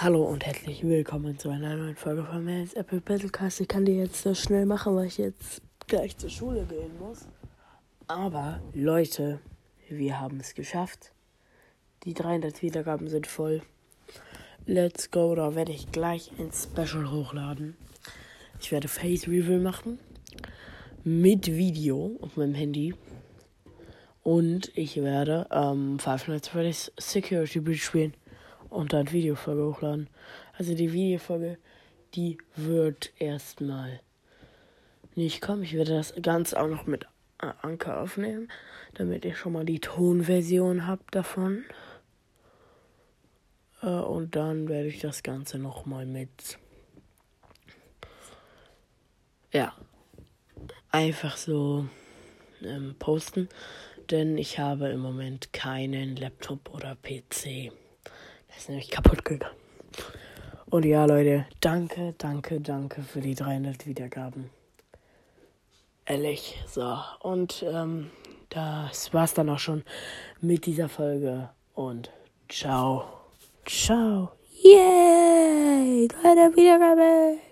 Hallo und herzlich willkommen zu einer neuen Folge von Mans Apple Battlecast. Ich kann die jetzt so schnell machen, weil ich jetzt gleich zur Schule gehen muss. Aber Leute, wir haben es geschafft. Die 300 Wiedergaben sind voll. Let's go, da werde ich gleich ein Special hochladen. Ich werde Face Reveal machen mit Video auf meinem Handy. Und ich werde ähm, Five Nights at Freddy's Security Breach spielen und dann Videofolge hochladen. Also die Videofolge, die wird erstmal nicht kommen. Ich werde das Ganze auch noch mit Anker aufnehmen, damit ihr schon mal die Tonversion habt davon. Äh, und dann werde ich das Ganze nochmal mit. Ja. Einfach so ähm, posten. Denn ich habe im Moment keinen Laptop oder PC ist nämlich kaputt gegangen. Und ja, Leute, danke, danke, danke für die 300 Wiedergaben. Ehrlich, so. Und ähm, das war's dann auch schon mit dieser Folge. Und ciao. Ciao. Yay! 300 Wiedergaben!